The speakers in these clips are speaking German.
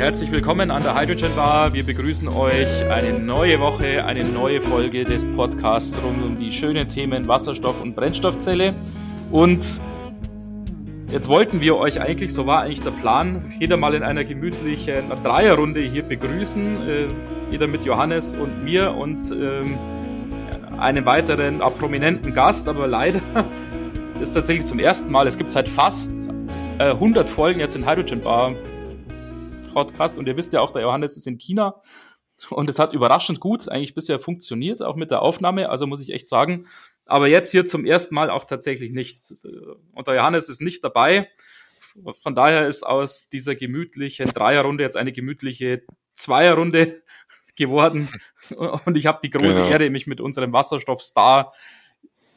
herzlich willkommen an der Hydrogen Bar. Wir begrüßen euch eine neue Woche, eine neue Folge des Podcasts rund um die schönen Themen Wasserstoff und Brennstoffzelle. Und jetzt wollten wir euch eigentlich, so war eigentlich der Plan, jeder mal in einer gemütlichen Dreierrunde hier begrüßen. Äh, jeder mit Johannes und mir und ähm, einem weiteren prominenten Gast, aber leider ist tatsächlich zum ersten Mal, es gibt seit fast äh, 100 Folgen jetzt in Hydrogen Bar Podcast und ihr wisst ja auch, der Johannes ist in China und es hat überraschend gut eigentlich bisher funktioniert, auch mit der Aufnahme, also muss ich echt sagen. Aber jetzt hier zum ersten Mal auch tatsächlich nicht. Und der Johannes ist nicht dabei. Von daher ist aus dieser gemütlichen Dreierrunde jetzt eine gemütliche Zweierrunde geworden. Und ich habe die große genau. Ehre, mich mit unserem Wasserstoffstar,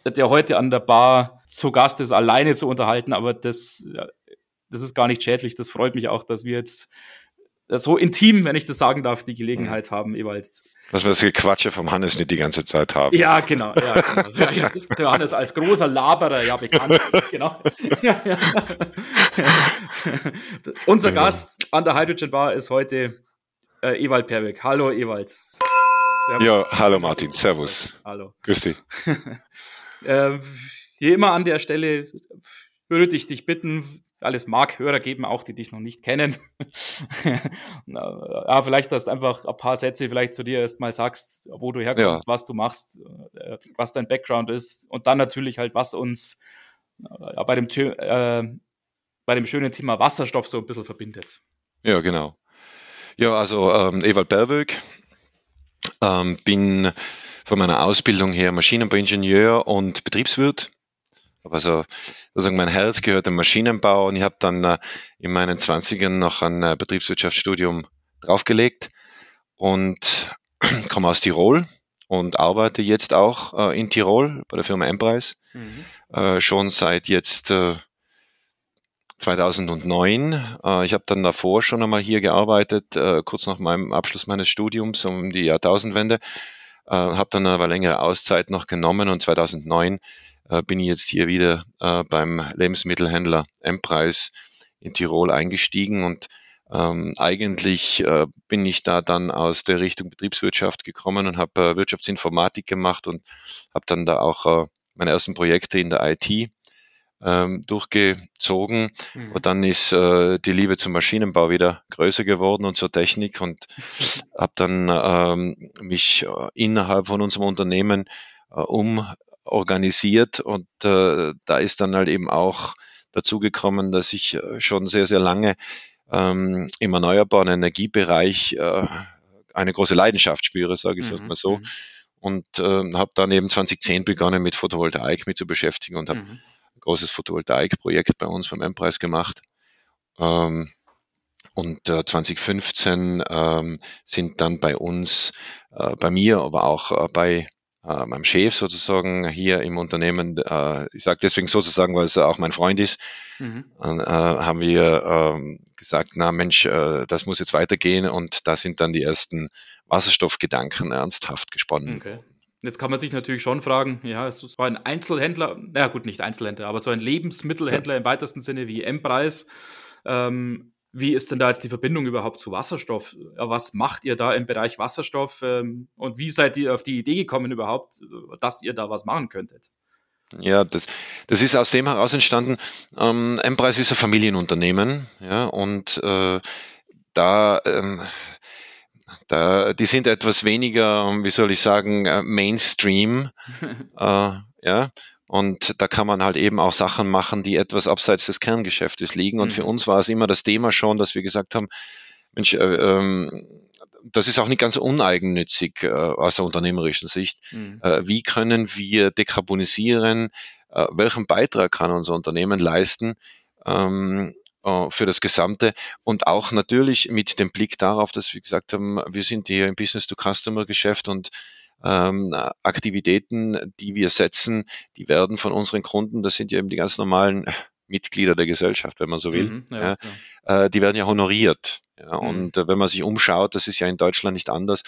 der heute an der Bar zu Gast ist, alleine zu unterhalten. Aber das, das ist gar nicht schädlich. Das freut mich auch, dass wir jetzt so intim, wenn ich das sagen darf, die Gelegenheit mhm. haben, jeweils. Dass wir das Gequatsche vom Hannes nicht die ganze Zeit haben. Ja, genau. Ja, genau. Ja, der Hannes als großer Laberer ja bekannt. genau. Ja. Unser genau. Gast an der Hydrogen Bar ist heute äh, Ewald Perbeck. Hallo Ewald. Ja, hallo Martin. Servus. Hallo. Grüß dich. äh, hier immer an der Stelle würde ich dich bitten, alles Markhörer geben, auch die dich noch nicht kennen. ja, vielleicht, dass du einfach ein paar Sätze vielleicht zu dir erstmal sagst, wo du herkommst, ja. was du machst, äh, was dein Background ist und dann natürlich halt, was uns äh, bei, dem, äh, bei dem schönen Thema Wasserstoff so ein bisschen verbindet. Ja, genau. Ja, also ähm, Ewald Berwög, ähm, bin von meiner Ausbildung her Maschinenbauingenieur und Betriebswirt also sozusagen mein Herz gehört dem Maschinenbau und ich habe dann äh, in meinen 20ern noch ein äh, Betriebswirtschaftsstudium draufgelegt und komme aus Tirol und arbeite jetzt auch äh, in Tirol bei der Firma Empreis. Mhm. Schon seit jetzt 2009. Äh, ich habe dann davor schon einmal hier gearbeitet, kurz nach meinem Abschluss meines Studiums um die Jahrtausendwende. habe dann aber längere Auszeit noch genommen und 2009 äh, bin ich jetzt hier wieder äh, beim Lebensmittelhändler M-Preis in Tirol eingestiegen und ähm, eigentlich äh, bin ich da dann aus der Richtung Betriebswirtschaft gekommen und habe äh, Wirtschaftsinformatik gemacht und habe dann da auch äh, meine ersten Projekte in der IT ähm, durchgezogen. Mhm. Und dann ist äh, die Liebe zum Maschinenbau wieder größer geworden und zur Technik und habe dann ähm, mich äh, innerhalb von unserem Unternehmen äh, um organisiert und äh, da ist dann halt eben auch dazu gekommen, dass ich äh, schon sehr, sehr lange ähm, im erneuerbaren Energiebereich äh, eine große Leidenschaft spüre, sage ich mhm. mal so. Mhm. Und äh, habe dann eben 2010 begonnen mit Photovoltaik mit zu beschäftigen und habe mhm. ein großes Photovoltaikprojekt bei uns vom M-Preis gemacht. Ähm, und äh, 2015 ähm, sind dann bei uns, äh, bei mir, aber auch äh, bei äh, meinem Chef sozusagen hier im Unternehmen, äh, ich sage deswegen sozusagen, weil es auch mein Freund ist, mhm. äh, haben wir ähm, gesagt, na Mensch, äh, das muss jetzt weitergehen und da sind dann die ersten Wasserstoffgedanken ernsthaft gesponnen. Okay. Jetzt kann man sich natürlich schon fragen, ja, es war ein Einzelhändler, na gut, nicht Einzelhändler, aber so ein Lebensmittelhändler ja. im weitesten Sinne wie M-Preis. Ähm, wie ist denn da jetzt die Verbindung überhaupt zu Wasserstoff? Was macht ihr da im Bereich Wasserstoff ähm, und wie seid ihr auf die Idee gekommen überhaupt, dass ihr da was machen könntet? Ja, das, das ist aus dem heraus entstanden. Ähm, M-Preis ist ein Familienunternehmen, ja, und äh, da, ähm, da, die sind etwas weniger, wie soll ich sagen, äh, Mainstream, äh, ja, und da kann man halt eben auch Sachen machen, die etwas abseits des Kerngeschäftes liegen. Und mhm. für uns war es immer das Thema schon, dass wir gesagt haben, Mensch, äh, ähm, das ist auch nicht ganz uneigennützig äh, aus der unternehmerischen Sicht. Mhm. Äh, wie können wir dekarbonisieren? Äh, welchen Beitrag kann unser Unternehmen leisten? Ähm, äh, für das Gesamte und auch natürlich mit dem Blick darauf, dass wir gesagt haben, wir sind hier im Business-to-Customer-Geschäft und ähm, Aktivitäten, die wir setzen, die werden von unseren Kunden, das sind ja eben die ganz normalen Mitglieder der Gesellschaft, wenn man so will, mhm, ja, ja, äh, die werden ja honoriert. Ja, mhm. Und äh, wenn man sich umschaut, das ist ja in Deutschland nicht anders,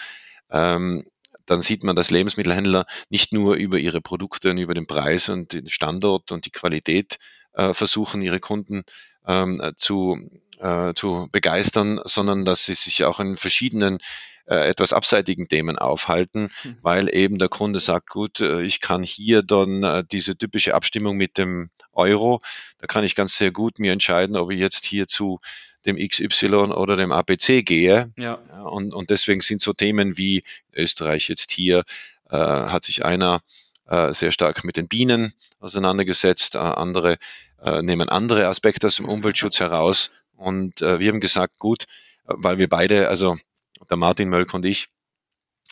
ähm, dann sieht man, dass Lebensmittelhändler nicht nur über ihre Produkte und über den Preis und den Standort und die Qualität äh, versuchen, ihre Kunden ähm, zu äh, zu begeistern, sondern dass sie sich auch in verschiedenen äh, etwas abseitigen Themen aufhalten, mhm. weil eben der Kunde sagt, gut, äh, ich kann hier dann äh, diese typische Abstimmung mit dem Euro, da kann ich ganz sehr gut mir entscheiden, ob ich jetzt hier zu dem XY oder dem APC gehe. Ja. Und, und deswegen sind so Themen wie Österreich jetzt hier, äh, hat sich einer äh, sehr stark mit den Bienen auseinandergesetzt, äh, andere nehmen andere Aspekte aus dem Umweltschutz heraus. Und wir haben gesagt, gut, weil wir beide, also der Martin Mölk und ich,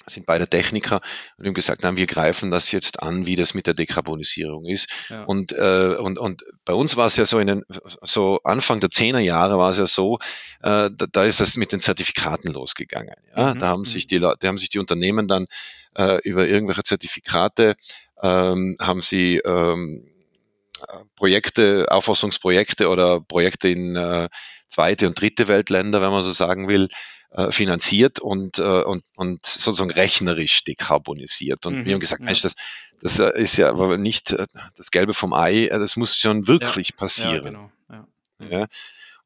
sind beide Techniker und haben gesagt, nein, wir greifen das jetzt an, wie das mit der Dekarbonisierung ist. Ja. Und, äh, und, und bei uns war es ja so in den, so Anfang der Zehnerjahre war es ja so, äh, da, da ist das mit den Zertifikaten losgegangen. Ja? Mhm. Da haben mhm. sich die da haben sich die Unternehmen dann äh, über irgendwelche Zertifikate ähm, haben sie ähm, Projekte, Aufforstungsprojekte oder Projekte in äh, zweite und dritte Weltländer, wenn man so sagen will, äh, finanziert und, äh, und, und sozusagen rechnerisch dekarbonisiert. Und mhm, wir haben gesagt, ja. Mensch, das, das äh, ist ja aber nicht das Gelbe vom Ei, das muss schon wirklich ja, passieren. Ja, genau. ja.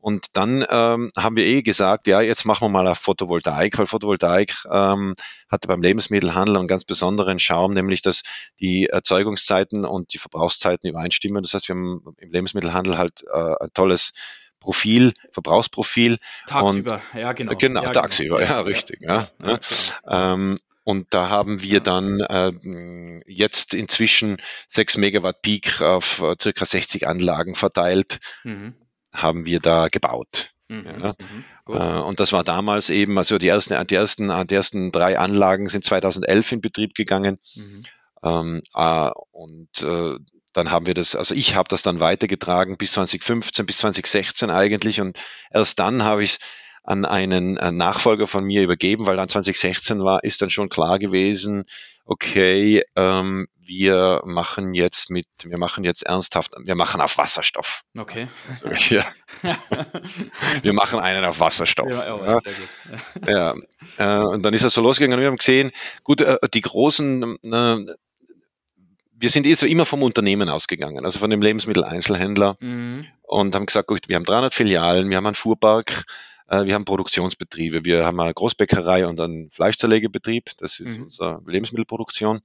Und dann ähm, haben wir eh gesagt, ja, jetzt machen wir mal auf Photovoltaik, weil Photovoltaik ähm, hatte beim Lebensmittelhandel einen ganz besonderen Charme, nämlich dass die Erzeugungszeiten und die Verbrauchszeiten übereinstimmen. Das heißt, wir haben im Lebensmittelhandel halt äh, ein tolles Profil, Verbrauchsprofil. Tagsüber, und, ja genau. Genau, ja, tagsüber, genau. ja, richtig. Ja, ja, ja. Genau. Ähm, und da haben wir dann äh, jetzt inzwischen 6 Megawatt Peak auf äh, circa 60 Anlagen verteilt, mhm. haben wir da gebaut. Mhm, ja. mhm, äh, und das war damals eben, also die ersten, die ersten, die ersten drei Anlagen sind 2011 in Betrieb gegangen. Mhm. Ähm, äh, und äh, dann haben wir das, also ich habe das dann weitergetragen bis 2015, bis 2016 eigentlich und erst dann habe ich es an einen Nachfolger von mir übergeben, weil dann 2016 war, ist dann schon klar gewesen, okay, ähm, wir machen jetzt mit, wir machen jetzt ernsthaft, wir machen auf Wasserstoff. Okay. Also, ja. wir machen einen auf Wasserstoff. Ja, oh, ja. ja. ja. Äh, und dann ist er so losgegangen und wir haben gesehen, gut, äh, die großen äh, wir sind eh so immer vom Unternehmen ausgegangen, also von dem Lebensmitteleinzelhändler mhm. und haben gesagt, gut, wir haben 300 Filialen, wir haben einen Fuhrpark, äh, wir haben Produktionsbetriebe, wir haben eine Großbäckerei und einen Fleischzerlegebetrieb, das ist mhm. unsere Lebensmittelproduktion.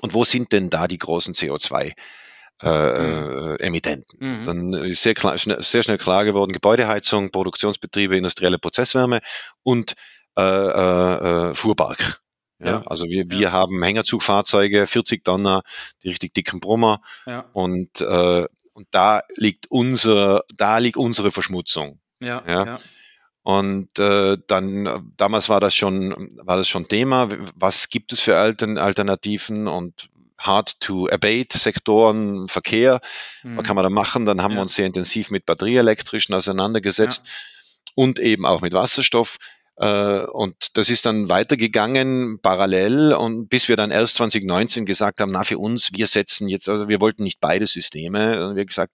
Und wo sind denn da die großen CO2? Äh, mhm. Äh, Emittenten. Mhm. Dann ist sehr, klar, sehr schnell klar geworden, Gebäudeheizung, Produktionsbetriebe, industrielle Prozesswärme und äh, äh, äh Fuhrpark. Ja, also wir, wir ja. haben Hängerzugfahrzeuge, 40 Tonner, die richtig dicken Brummer. Ja. Und, äh, und da liegt unser, da liegt unsere Verschmutzung. Ja. ja. ja. Und äh, dann damals war das schon war das schon Thema. Was gibt es für Altern, Alternativen und hard to abate Sektoren, Verkehr? Mhm. Was kann man da machen? Dann haben wir uns sehr intensiv mit batterieelektrischen auseinandergesetzt und eben auch mit Wasserstoff. Äh, und das ist dann weitergegangen parallel und bis wir dann erst 2019 gesagt haben, na für uns, wir setzen jetzt, also wir wollten nicht beide Systeme, wir haben gesagt,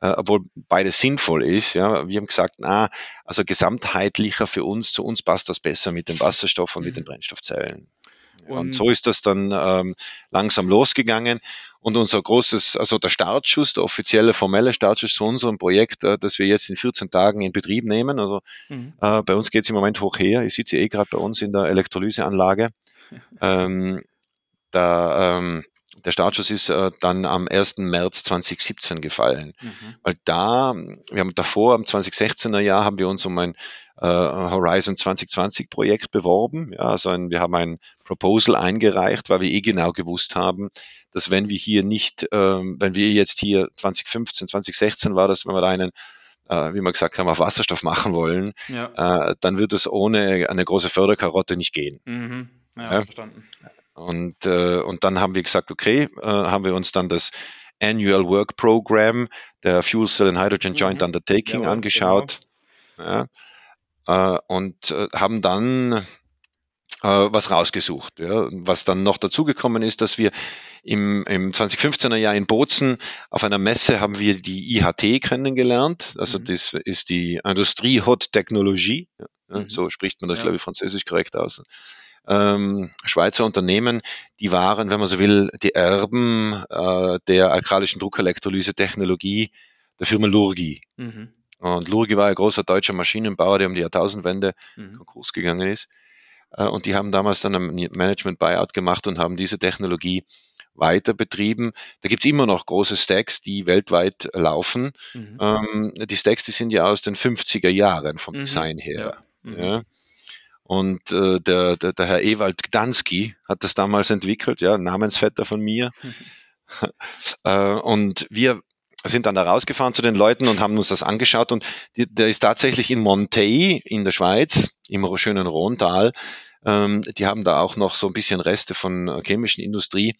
äh, obwohl beides sinnvoll ist, ja, wir haben gesagt, na, also gesamtheitlicher für uns, zu uns passt das besser mit dem Wasserstoff und mhm. mit den Brennstoffzellen. Und, und so ist das dann ähm, langsam losgegangen. Und unser großes, also der Startschuss, der offizielle, formelle Startschuss zu unserem Projekt, äh, das wir jetzt in 14 Tagen in Betrieb nehmen. Also mhm. äh, bei uns geht es im Moment hoch her. Ich sitze eh gerade bei uns in der Elektrolyseanlage. ähm, da, ähm, der Startschuss ist äh, dann am 1. März 2017 gefallen. Mhm. Weil da, wir haben davor, am 2016er Jahr, haben wir uns um ein äh, Horizon 2020 Projekt beworben. Ja, also ein, wir haben ein Proposal eingereicht, weil wir eh genau gewusst haben, dass wenn wir hier nicht, ähm, wenn wir jetzt hier 2015, 2016 war das, wenn wir da einen äh, wie wir gesagt haben, auf Wasserstoff machen wollen, ja. äh, dann wird es ohne eine große Förderkarotte nicht gehen. Mhm. Ja, ja, verstanden. Und, äh, und dann haben wir gesagt, okay, haben wir uns dann das Annual Work Program der Fuel Cell and Hydrogen Joint mhm. Undertaking angeschaut genau. Ja, äh, und äh, haben dann äh, was rausgesucht. Ja. Was dann noch dazugekommen ist, dass wir im, im 2015er Jahr in Bozen auf einer Messe haben wir die IHT kennengelernt. Also mhm. das ist die Industrie Hot Technologie. Ja, mhm. So spricht man das, glaube ich, französisch korrekt aus ähm, Schweizer Unternehmen, die waren, wenn man so will, die Erben äh, der alkalischen Druckelektrolyse-Technologie der Firma Lurgi. Mhm. Und Lurgi war ein großer deutscher Maschinenbauer, der um die Jahrtausendwende mhm. Konkurs gegangen ist. Äh, und die haben damals dann ein Management-Buyout gemacht und haben diese Technologie weiter betrieben. Da gibt's immer noch große Stacks, die weltweit laufen. Mhm. Ähm, die Stacks, die sind ja aus den 50er Jahren vom mhm. Design her. Ja. Mhm. ja. Und äh, der, der, der Herr Ewald Gdansky hat das damals entwickelt, ja, Namensvetter von mir. äh, und wir sind dann da rausgefahren zu den Leuten und haben uns das angeschaut und die, der ist tatsächlich in Montey in der Schweiz, im schönen Rhontal. Ähm, die haben da auch noch so ein bisschen Reste von chemischen Industrie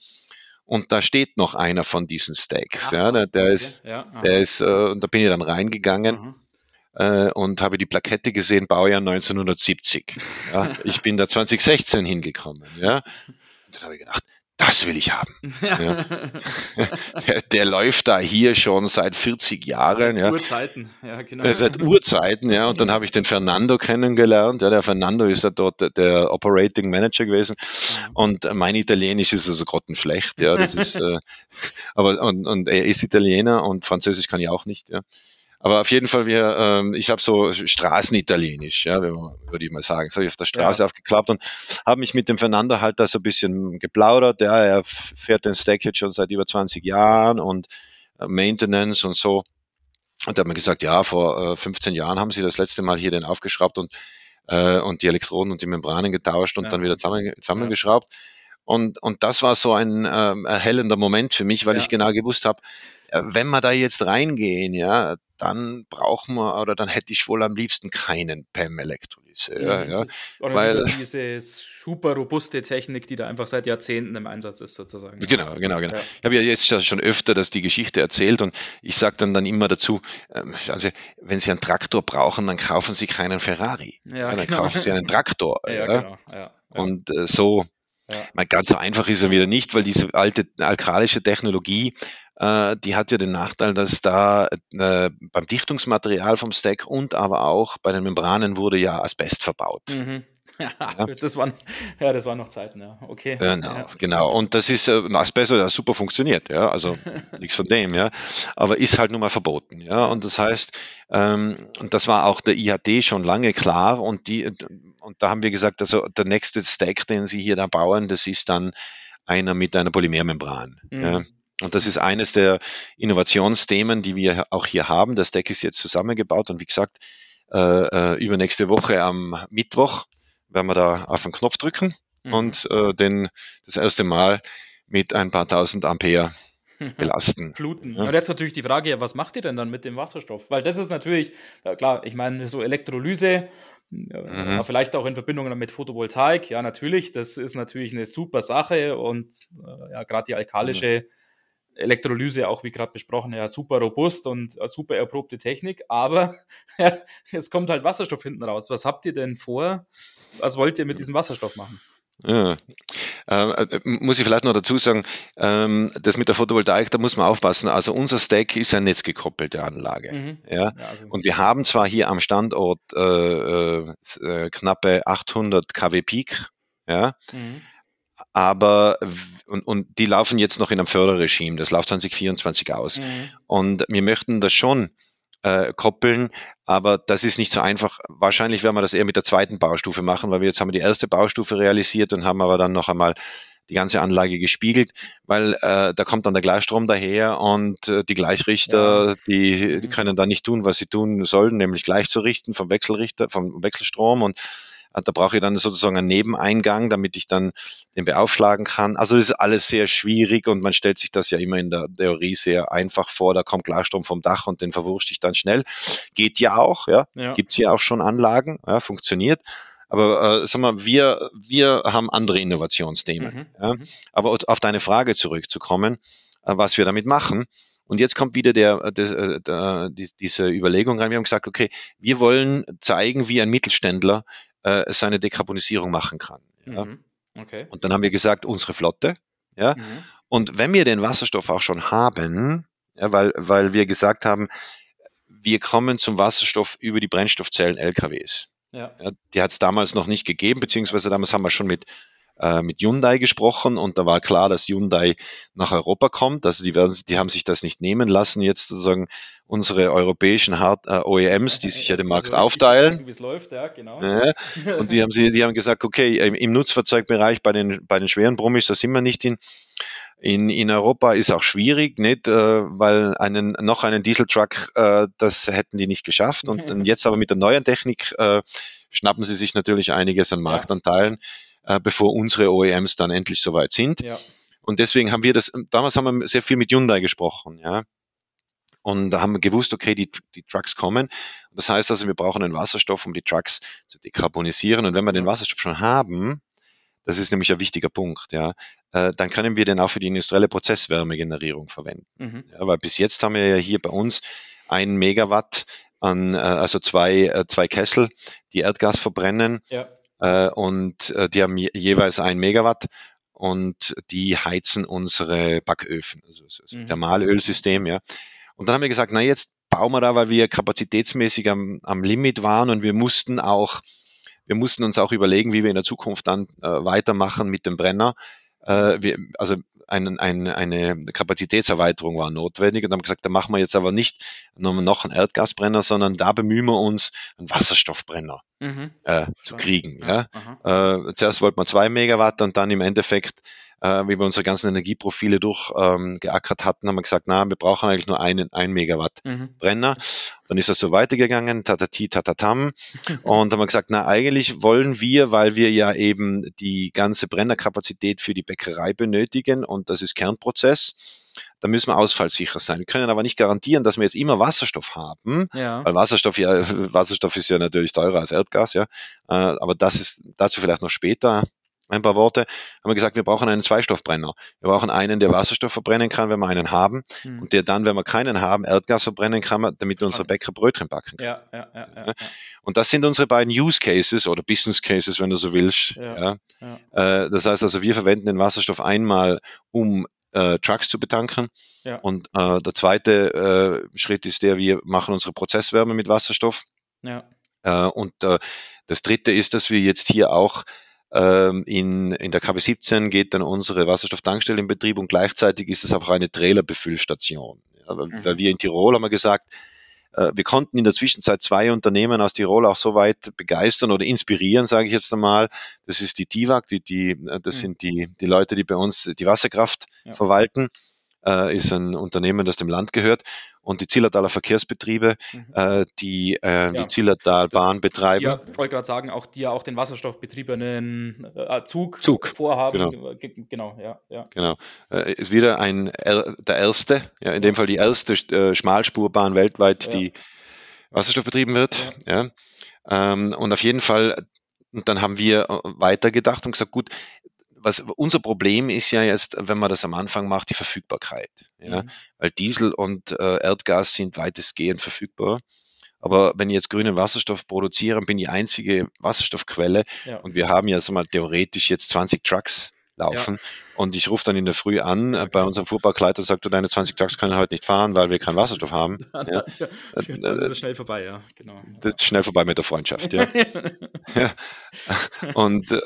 und da steht noch einer von diesen Stacks. Ach, ja, der, der ist, ja, der ist, äh, und da bin ich dann reingegangen. Mhm. Äh, und habe die Plakette gesehen, Baujahr 1970. Ja, ich bin da 2016 hingekommen. Ja. Und dann habe ich gedacht, das will ich haben. Ja. Der, der, läuft da hier schon seit 40 Jahren. Ja. Urzeiten, ja, genau. Äh, seit Urzeiten, ja. Und dann habe ich den Fernando kennengelernt. Ja, der Fernando ist ja dort der, Operating Manager gewesen. Mhm. Und mein Italienisch ist also grottenschlecht, ja. Das ist, äh, aber, und, und er ist Italiener und Französisch kann ich auch nicht, ja. Aber auf jeden Fall, wir, ähm, ich habe so Straßenitalienisch, ja, würde ich mal sagen. So habe ich auf der Straße ja. aufgeklappt und habe mich mit dem Fernando halt da so ein bisschen geplaudert. Ja, er fährt den Stack jetzt schon seit über 20 Jahren und äh, Maintenance und so. Und er hat mir gesagt, ja, vor äh, 15 Jahren haben sie das letzte Mal hier den aufgeschraubt und, äh, und die Elektroden und die Membranen getauscht und ja. dann wieder zusammen, zusammengeschraubt. Und, und das war so ein ähm, erhellender Moment für mich, weil ja. ich genau gewusst habe, äh, wenn wir da jetzt reingehen, ja, dann brauchen wir oder dann hätte ich wohl am liebsten keinen PEM-Elektrolyse. Ja, ja, oder weil, diese super robuste Technik, die da einfach seit Jahrzehnten im Einsatz ist, sozusagen. Genau, genau, genau. Ja. Ich habe ja jetzt schon öfter das die Geschichte erzählt und ich sage dann, dann immer dazu, ähm, also wenn Sie einen Traktor brauchen, dann kaufen Sie keinen Ferrari. Ja, dann genau. kaufen Sie einen Traktor. Ja, Genau. Ja, und äh, so ja. Meine, ganz so einfach ist er wieder nicht, weil diese alte alkalische Technologie, äh, die hat ja den Nachteil, dass da äh, beim Dichtungsmaterial vom Stack und aber auch bei den Membranen wurde ja Asbest verbaut. Mhm. Ja, Das waren, ja, das waren noch Zeiten, ja. Okay. Genau, ja. genau. Und das ist, äh, Asbest hat super funktioniert, ja. Also nichts von dem, ja. Aber ist halt nun mal verboten, ja. Und das heißt, ähm, und das war auch der IHD schon lange klar und die, und da haben wir gesagt, also der nächste Stack, den sie hier da bauen, das ist dann einer mit einer Polymermembran. Mhm. Ja. Und das ist eines der Innovationsthemen, die wir auch hier haben. Der Stack ist jetzt zusammengebaut und wie gesagt, äh, äh übernächste Woche am Mittwoch werden wir da auf den Knopf drücken mhm. und äh, den das erste Mal mit ein paar tausend Ampere belasten. Fluten. Ja. Und jetzt natürlich die Frage, ja, was macht ihr denn dann mit dem Wasserstoff? Weil das ist natürlich, ja klar, ich meine, so Elektrolyse, mhm. vielleicht auch in Verbindung mit Photovoltaik, ja, natürlich, das ist natürlich eine super Sache und äh, ja, gerade die alkalische mhm. Elektrolyse, auch wie gerade besprochen, ja, super robust und äh, super erprobte Technik, aber ja, es kommt halt Wasserstoff hinten raus. Was habt ihr denn vor? Was wollt ihr mit diesem Wasserstoff machen? Ja. Ähm, äh, muss ich vielleicht noch dazu sagen, ähm, das mit der Photovoltaik, da muss man aufpassen. Also unser Stack ist eine netzgekoppelte Anlage. Mhm. Ja? ja also und wir haben zwar hier am Standort äh, äh, äh knappe 800 kW Peak, ja, mhm aber und, und die laufen jetzt noch in einem Förderregime, das läuft 2024 aus. Mhm. Und wir möchten das schon äh, koppeln, aber das ist nicht so einfach. Wahrscheinlich werden wir das eher mit der zweiten Baustufe machen, weil wir jetzt haben wir die erste Baustufe realisiert und haben aber dann noch einmal die ganze Anlage gespiegelt, weil äh, da kommt dann der Gleichstrom daher und äh, die Gleichrichter, ja. die, die mhm. können dann nicht tun, was sie tun sollen, nämlich gleichzurichten vom Wechselrichter, vom Wechselstrom und da brauche ich dann sozusagen einen Nebeneingang, damit ich dann den beaufschlagen kann. Also das ist alles sehr schwierig und man stellt sich das ja immer in der Theorie sehr einfach vor. Da kommt Gleichstrom vom Dach und den verwurscht ich dann schnell. Geht ja auch, ja. ja. Gibt es ja auch schon Anlagen, ja, funktioniert. Aber äh, sag mal, wir, wir haben andere Innovationsthemen. Mhm. Ja. Mhm. Aber auf deine Frage zurückzukommen, äh, was wir damit machen. Und jetzt kommt wieder der, der, äh, der, die, diese Überlegung rein. Wir haben gesagt, okay, wir wollen zeigen, wie ein Mittelständler äh, seine Dekarbonisierung machen kann. Ja. Mhm. Okay. Und dann haben wir gesagt, unsere Flotte. Ja. Mhm. Und wenn wir den Wasserstoff auch schon haben, ja, weil, weil wir gesagt haben, wir kommen zum Wasserstoff über die Brennstoffzellen LKWs. Ja. ja die hat es damals noch nicht gegeben, beziehungsweise damals haben wir schon mit äh, mit Hyundai gesprochen und da war klar, dass Hyundai nach Europa kommt. Also die, werden, die haben sich das nicht nehmen lassen, jetzt sozusagen unsere europäischen Hard, äh, OEMs, die sich ja den Markt also aufteilen. Wie es läuft, ja, genau. Und die haben, sie, die haben gesagt, okay, im Nutzfahrzeugbereich bei den, bei den schweren Brummis, da sind wir nicht in, in, in Europa ist auch schwierig, nicht, äh, weil einen, noch einen Dieseltruck, äh, das hätten die nicht geschafft. Und, und jetzt aber mit der neuen Technik äh, schnappen sie sich natürlich einiges an Marktanteilen, ja. äh, bevor unsere OEMs dann endlich soweit sind. Ja. Und deswegen haben wir das, damals haben wir sehr viel mit Hyundai gesprochen, ja. Und da haben wir gewusst, okay, die, die Trucks kommen. Das heißt also, wir brauchen einen Wasserstoff, um die Trucks zu dekarbonisieren. Und wenn wir den Wasserstoff schon haben, das ist nämlich ein wichtiger Punkt, ja. Äh, dann können wir den auch für die industrielle Prozesswärmegenerierung verwenden. Mhm. Ja, weil bis jetzt haben wir ja hier bei uns ein Megawatt an, äh, also zwei, äh, zwei Kessel, die Erdgas verbrennen. Ja. Und die haben jeweils ein Megawatt und die heizen unsere Backöfen, also das mhm. Thermalölsystem, ja. Und dann haben wir gesagt, na jetzt bauen wir da, weil wir kapazitätsmäßig am, am Limit waren und wir mussten auch wir mussten uns auch überlegen, wie wir in der Zukunft dann äh, weitermachen mit dem Brenner. Äh, wir, also ein, ein, eine Kapazitätserweiterung war notwendig und haben gesagt, da machen wir jetzt aber nicht noch einen Erdgasbrenner, sondern da bemühen wir uns, einen Wasserstoffbrenner mhm. äh, zu kriegen. Ja. ja. Äh, zuerst wollten wir zwei Megawatt und dann im Endeffekt äh, wie wir unsere ganzen Energieprofile durchgeackert ähm, hatten, haben wir gesagt, na, wir brauchen eigentlich nur einen, ein Megawatt mhm. Brenner. Dann ist das so weitergegangen, tatati, tatatam. und haben wir gesagt, na, eigentlich wollen wir, weil wir ja eben die ganze Brennerkapazität für die Bäckerei benötigen und das ist Kernprozess, da müssen wir ausfallsicher sein. Wir können aber nicht garantieren, dass wir jetzt immer Wasserstoff haben, ja. weil Wasserstoff ja, Wasserstoff ist ja natürlich teurer als Erdgas, ja. Äh, aber das ist dazu vielleicht noch später ein paar Worte, haben wir gesagt, wir brauchen einen Zweistoffbrenner. Wir brauchen einen, der Wasserstoff verbrennen kann, wenn wir einen haben, mhm. und der dann, wenn wir keinen haben, Erdgas verbrennen kann, damit unsere Bäcker Brötchen backen können. Ja, ja, ja, ja, Und das sind unsere beiden Use Cases oder Business Cases, wenn du so willst. Ja, äh, das heißt also, wir verwenden den Wasserstoff einmal, um äh, Trucks zu betanken. Ja. Und äh, der zweite äh, Schritt ist der, wir machen unsere Prozesswärme mit Wasserstoff. Ja. Äh, und äh, das dritte ist, dass wir jetzt hier auch in, in der KW17 geht dann unsere Wasserstofftankstelle in Betrieb und gleichzeitig ist es auch eine Trailerbefüllstation. Ja, weil, mhm. weil wir in Tirol haben wir gesagt, äh, wir konnten in der Zwischenzeit zwei Unternehmen aus Tirol auch so weit begeistern oder inspirieren, sage ich jetzt einmal. Das ist die TIVAG, die, die, äh, das mhm. sind die, die Leute, die bei uns die Wasserkraft ja. verwalten äh, ist ein Unternehmen, das dem Land gehört. Und die Zillertaler Verkehrsbetriebe, mhm. äh, die äh, ja, die Zillertalbahn betreiben. Ja, ich wollte gerade sagen, auch die ja auch den wasserstoffbetriebenen äh, Zug, Zug vorhaben. Genau, genau ja. ja. Genau. Äh, ist wieder ein der erste, ja, in dem Fall die erste äh, Schmalspurbahn weltweit, die Wasserstoff betrieben wird. Ja. ja. Ähm, und auf jeden Fall, und dann haben wir äh, weitergedacht und gesagt, gut, was unser Problem ist ja jetzt, wenn man das am Anfang macht, die Verfügbarkeit. Ja? Mhm. Weil Diesel und äh, Erdgas sind weitestgehend verfügbar. Aber wenn ich jetzt grünen Wasserstoff produziere, bin ich die einzige Wasserstoffquelle ja. und wir haben ja so mal theoretisch jetzt 20 Trucks laufen. Ja. Und ich rufe dann in der Früh an äh, bei unserem Fuhrparkleiter und sage, du, deine 20 Trucks können heute nicht fahren, weil wir keinen Wasserstoff haben. ja. Dann ist es schnell vorbei, ja, genau. Das ist schnell vorbei mit der Freundschaft, ja. ja. Und, äh,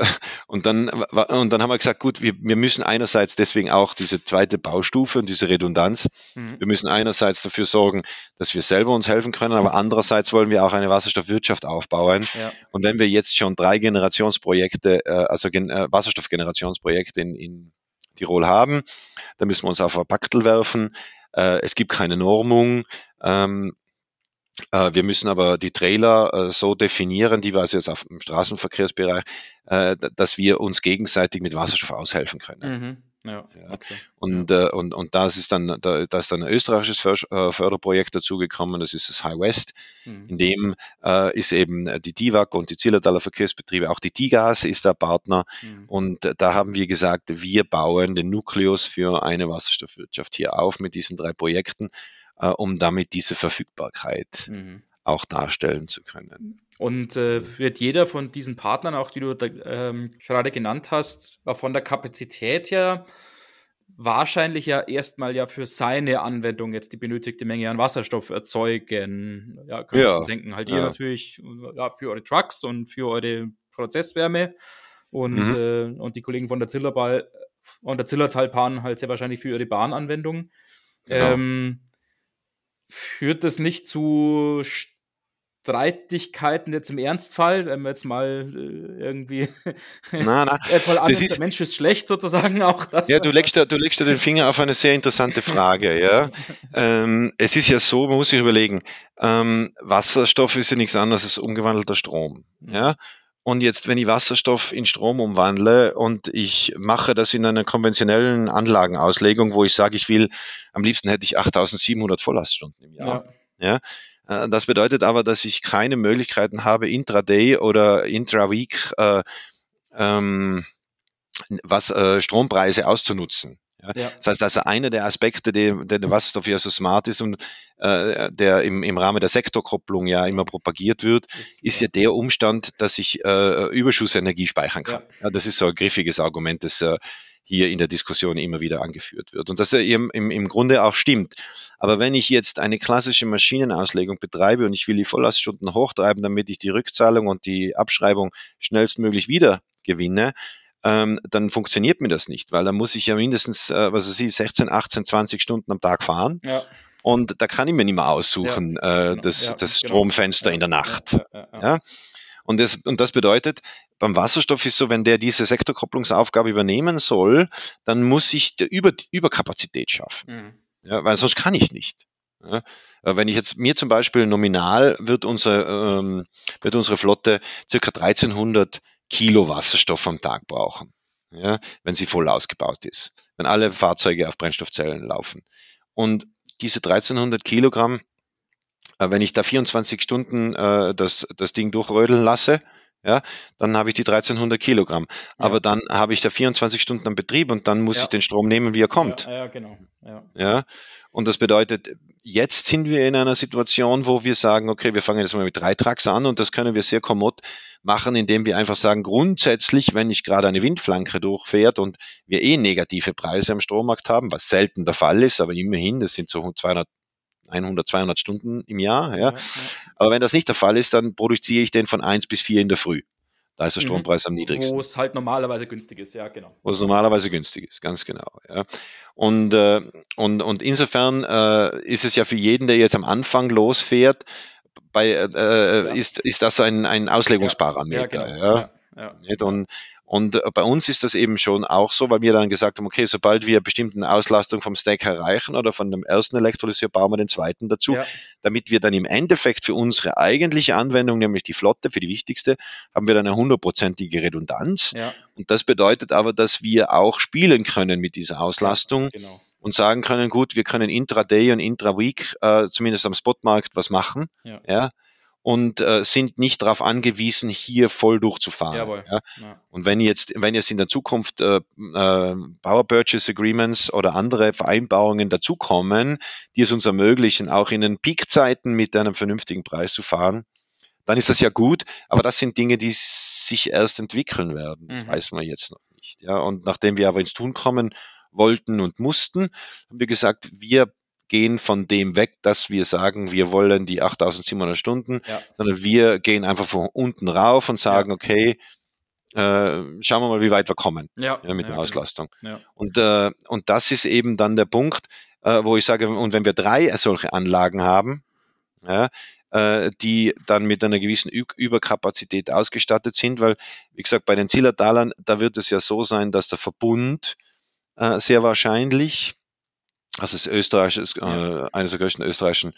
und, dann, und dann haben wir gesagt, gut, wir, wir müssen einerseits deswegen auch diese zweite Baustufe und diese Redundanz, mhm. wir müssen einerseits dafür sorgen, dass wir selber uns helfen können, aber andererseits wollen wir auch eine Wasserstoffwirtschaft aufbauen. Ja. Und wenn wir jetzt schon drei Generationsprojekte, äh, also Wasserstoffgenerationsprojekte in, in Tirol haben. Da müssen wir uns auf ein Paktel werfen. Äh, es gibt keine Normung. Ähm, äh, wir müssen aber die Trailer äh, so definieren, die wir also jetzt auf dem Straßenverkehrsbereich, dass wir uns gegenseitig mit Wasserstoff aushelfen können. Mhm. Ja, okay. Und, äh, und, und das ist dann, da, da ist dann ein österreichisches äh, Förderprojekt dazugekommen, das ist das High West. Mhm. In dem äh, ist eben die DIVAG und die Zillertaler Verkehrsbetriebe, auch die TIGAS ist der Partner. Mhm. Und äh, da haben wir gesagt, wir bauen den Nukleus für eine Wasserstoffwirtschaft hier auf mit diesen drei Projekten, äh, um damit diese Verfügbarkeit mhm. auch darstellen zu können. Und äh, wird jeder von diesen Partnern, auch die du da, ähm, gerade genannt hast, von der Kapazität her wahrscheinlich ja erstmal ja für seine Anwendung jetzt die benötigte Menge an Wasserstoff erzeugen. Ja, könnt ja, denken. Halt ja. ihr natürlich ja, für eure Trucks und für eure Prozesswärme. und, mhm. äh, und die Kollegen von der Zillerball und der Zillertalbahn halt sehr wahrscheinlich für ihre Bahnanwendung. Genau. Ähm, führt das nicht zu Streitigkeiten jetzt im Ernstfall, wenn wir jetzt mal äh, irgendwie na, na. voll an, ist, der Mensch ist schlecht sozusagen auch das. Ja, du legst, da, du legst da den Finger auf eine sehr interessante Frage. ja. Ähm, es ist ja so, man muss sich überlegen, ähm, Wasserstoff ist ja nichts anderes als umgewandelter Strom. Mhm. Ja. Und jetzt, wenn ich Wasserstoff in Strom umwandle und ich mache das in einer konventionellen Anlagenauslegung, wo ich sage, ich will, am liebsten hätte ich 8700 Volllaststunden im Jahr. Ja. ja das bedeutet aber, dass ich keine Möglichkeiten habe, intraday oder intraweek äh, ähm, was äh, Strompreise auszunutzen. Ja. Ja. Das heißt also einer der Aspekte, der, der Wasserstoff ja so smart ist und äh, der im, im Rahmen der Sektorkopplung ja immer propagiert wird, ist ja der Umstand, dass ich äh, Überschussenergie speichern kann. Ja. ja. das ist so ein griffiges Argument, das äh, hier in der Diskussion immer wieder angeführt wird. Und das ja im, im Grunde auch stimmt. Aber wenn ich jetzt eine klassische Maschinenauslegung betreibe und ich will die Volllaststunden hochtreiben, damit ich die Rückzahlung und die Abschreibung schnellstmöglich wieder gewinne, ähm, dann funktioniert mir das nicht, weil dann muss ich ja mindestens, äh, was weiß ich, 16, 18, 20 Stunden am Tag fahren. Ja. Und da kann ich mir nicht mehr aussuchen, ja, äh, genau. das, ja, das genau. Stromfenster in der Nacht. Ja, und das, und das bedeutet, beim Wasserstoff ist so, wenn der diese Sektorkopplungsaufgabe übernehmen soll, dann muss ich Über, Überkapazität schaffen. Mhm. Ja, weil sonst kann ich nicht. Ja, wenn ich jetzt mir zum Beispiel nominal wird, unser, ähm, wird unsere Flotte circa 1300 Kilo Wasserstoff am Tag brauchen, ja, wenn sie voll ausgebaut ist, wenn alle Fahrzeuge auf Brennstoffzellen laufen. Und diese 1300 Kilogramm äh, wenn ich da 24 Stunden äh, das, das Ding durchrödeln lasse, ja, dann habe ich die 1300 Kilogramm. Ja. Aber dann habe ich da 24 Stunden am Betrieb und dann muss ja. ich den Strom nehmen, wie er kommt. Ja, ja genau. Ja. Und das bedeutet, jetzt sind wir in einer Situation, wo wir sagen, okay, wir fangen jetzt mal mit drei Trucks an und das können wir sehr kommod machen, indem wir einfach sagen, grundsätzlich, wenn ich gerade eine Windflanke durchfährt und wir eh negative Preise am Strommarkt haben, was selten der Fall ist, aber immerhin, das sind so 200 100, 200 Stunden im Jahr. Ja. ja, ja. Aber wenn das nicht der Fall ist, dann produziere ich den von 1 bis 4 in der Früh. Da ist der mhm. Strompreis mhm. am niedrigsten. Wo es halt normalerweise günstig ist, ja, genau. Wo es normalerweise günstig ist, ganz genau. Ja. Und, äh, und, und insofern äh, ist es ja für jeden, der jetzt am Anfang losfährt, bei, äh, ja. ist, ist das ein, ein Auslegungsparameter. Ja, genau. Ja. Und, und äh, bei uns ist das eben schon auch so, weil wir dann gesagt haben, okay, sobald wir bestimmte Auslastung vom Stack erreichen oder von dem ersten Elektrolyseur, bauen wir den zweiten dazu, ja. damit wir dann im Endeffekt für unsere eigentliche Anwendung, nämlich die Flotte, für die wichtigste, haben wir dann eine hundertprozentige Redundanz. Ja. Und das bedeutet aber, dass wir auch spielen können mit dieser Auslastung. Genau und sagen können, gut, wir können intraday und intraweek äh, zumindest am Spotmarkt was machen. Ja. ja und äh, sind nicht darauf angewiesen, hier voll durchzufahren. Jawohl. Ja? Ja. Und wenn jetzt, wenn jetzt in der Zukunft äh, äh, Power Purchase Agreements oder andere Vereinbarungen dazukommen, die es uns ermöglichen, auch in den Peakzeiten mit einem vernünftigen Preis zu fahren, dann ist das ja gut, aber das sind Dinge, die sich erst entwickeln werden. Das mhm. weiß man jetzt noch nicht. Ja, und nachdem wir aber ins Tun kommen wollten und mussten, haben wir gesagt, wir gehen von dem weg, dass wir sagen, wir wollen die 8700 Stunden, ja. sondern wir gehen einfach von unten rauf und sagen, ja. okay, äh, schauen wir mal, wie weit wir kommen ja. mit der genau. Auslastung. Und, äh, und das ist eben dann der Punkt, äh, wo ich sage, und wenn wir drei solche Anlagen haben, ja, äh, die dann mit einer gewissen Ü Überkapazität ausgestattet sind, weil, wie gesagt, bei den Zillertalern, da wird es ja so sein, dass der Verbund äh, sehr wahrscheinlich also das Österreich ist äh, eines der größten österreichischen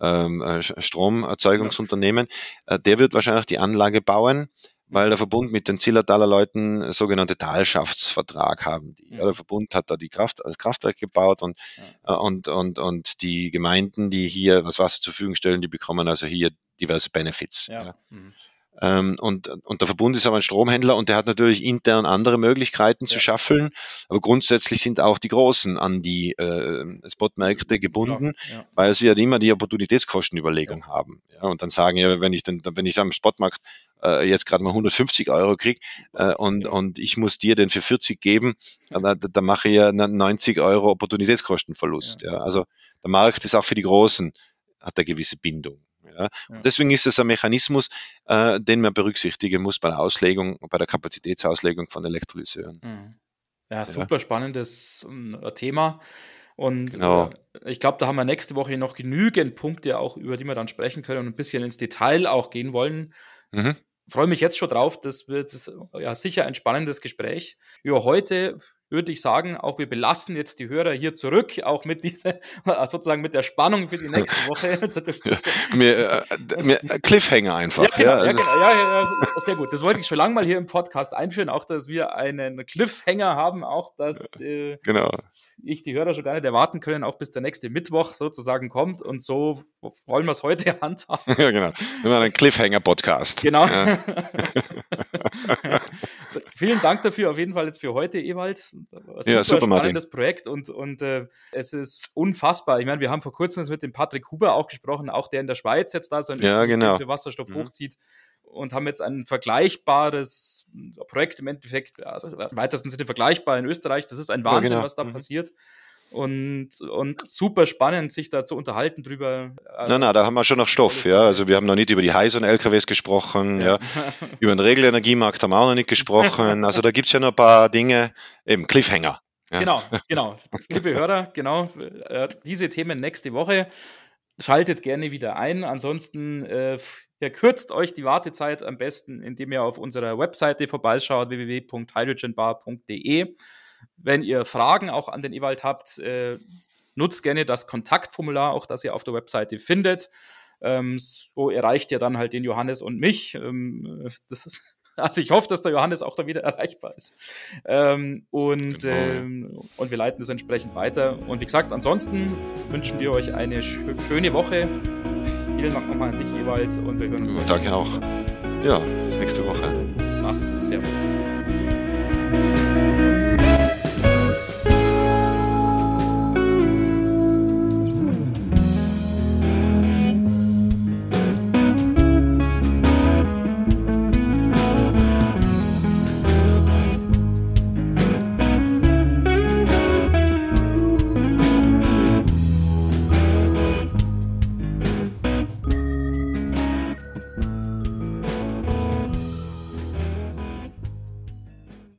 ähm, äh, Stromerzeugungsunternehmen. Äh, der wird wahrscheinlich die Anlage bauen, weil der Verbund mit den Zillertaler Leuten sogenannte Talschaftsvertrag haben. Die. Ja, der Verbund hat da die Kraft, das Kraftwerk gebaut und, ja. äh, und, und, und die Gemeinden, die hier das Wasser zur Verfügung stellen, die bekommen also hier diverse Benefits. Ja. Mhm. Ähm, und, und der Verbund ist aber ein Stromhändler und der hat natürlich intern andere Möglichkeiten zu schaffeln. Aber grundsätzlich sind auch die Großen an die äh, Spotmärkte gebunden, ja, ja. weil sie ja immer die Opportunitätskostenüberlegung ja. haben. Ja, und dann sagen ja, wenn ich dann, wenn ich am Spotmarkt äh, jetzt gerade mal 150 Euro krieg äh, und, und ich muss dir den für 40 geben, dann, dann mache ich ja 90 Euro Opportunitätskostenverlust. Ja. also der Markt ist auch für die Großen, hat eine gewisse Bindung. Ja. Und deswegen ist es ein Mechanismus, äh, den man berücksichtigen muss bei der Auslegung, bei der Kapazitätsauslegung von Elektrolyseuren. Mhm. Ja, super ja. spannendes äh, Thema. Und genau. äh, ich glaube, da haben wir nächste Woche noch genügend Punkte, auch über die wir dann sprechen können und ein bisschen ins Detail auch gehen wollen. Mhm. Freue mich jetzt schon drauf. Das wird ja sicher ein spannendes Gespräch. Ja, heute würde ich sagen, auch wir belassen jetzt die Hörer hier zurück, auch mit dieser, sozusagen mit der Spannung für die nächste Woche. mir, äh, mir Cliffhanger einfach. Ja, genau, ja, also. ja, ja, ja, sehr gut. Das wollte ich schon lange mal hier im Podcast einführen, auch dass wir einen Cliffhanger haben, auch dass äh, genau. ich die Hörer schon gar nicht erwarten können, auch bis der nächste Mittwoch sozusagen kommt und so wollen wir es heute handhaben. Ja, genau. Wir machen einen Cliffhanger-Podcast. Genau. Vielen Dank dafür auf jeden Fall jetzt für heute, Ewald. Super ja, super, spannendes Martin. Projekt und, und äh, es ist unfassbar. Ich meine, wir haben vor kurzem mit dem Patrick Huber auch gesprochen, auch der in der Schweiz jetzt da sein ja, genau. Wasserstoff mhm. hochzieht und haben jetzt ein vergleichbares Projekt im Endeffekt, also im weitesten Sinne vergleichbar in Österreich. Das ist ein Wahnsinn, ja, genau. was da mhm. passiert und, und super spannend, sich da zu unterhalten drüber. Na, na, da haben wir schon noch Stoff, ja. Also wir haben noch nicht über die Heisen LKWs gesprochen, ja. ja. über den Regelenergiemarkt haben wir auch noch nicht gesprochen. Also da gibt es ja noch ein paar Dinge, eben Cliffhanger. Ja. Genau, genau. Liebe Hörer, genau, äh, diese Themen nächste Woche. Schaltet gerne wieder ein. Ansonsten äh, ihr kürzt euch die Wartezeit am besten, indem ihr auf unserer Webseite vorbeischaut, www.hydrogenbar.de. Wenn ihr Fragen auch an den Ewald habt, äh, nutzt gerne das Kontaktformular, auch das ihr auf der Webseite findet. Ähm, so erreicht ihr dann halt den Johannes und mich. Ähm, ist, also ich hoffe, dass der Johannes auch da wieder erreichbar ist. Ähm, und, genau. ähm, und wir leiten das entsprechend weiter. Und wie gesagt, ansonsten wünschen wir euch eine sch schöne Woche. Vielen Dank nochmal an dich, Ewald, und wir hören uns. Danke auch. Ja, bis nächste Woche. Macht's gut. Servus.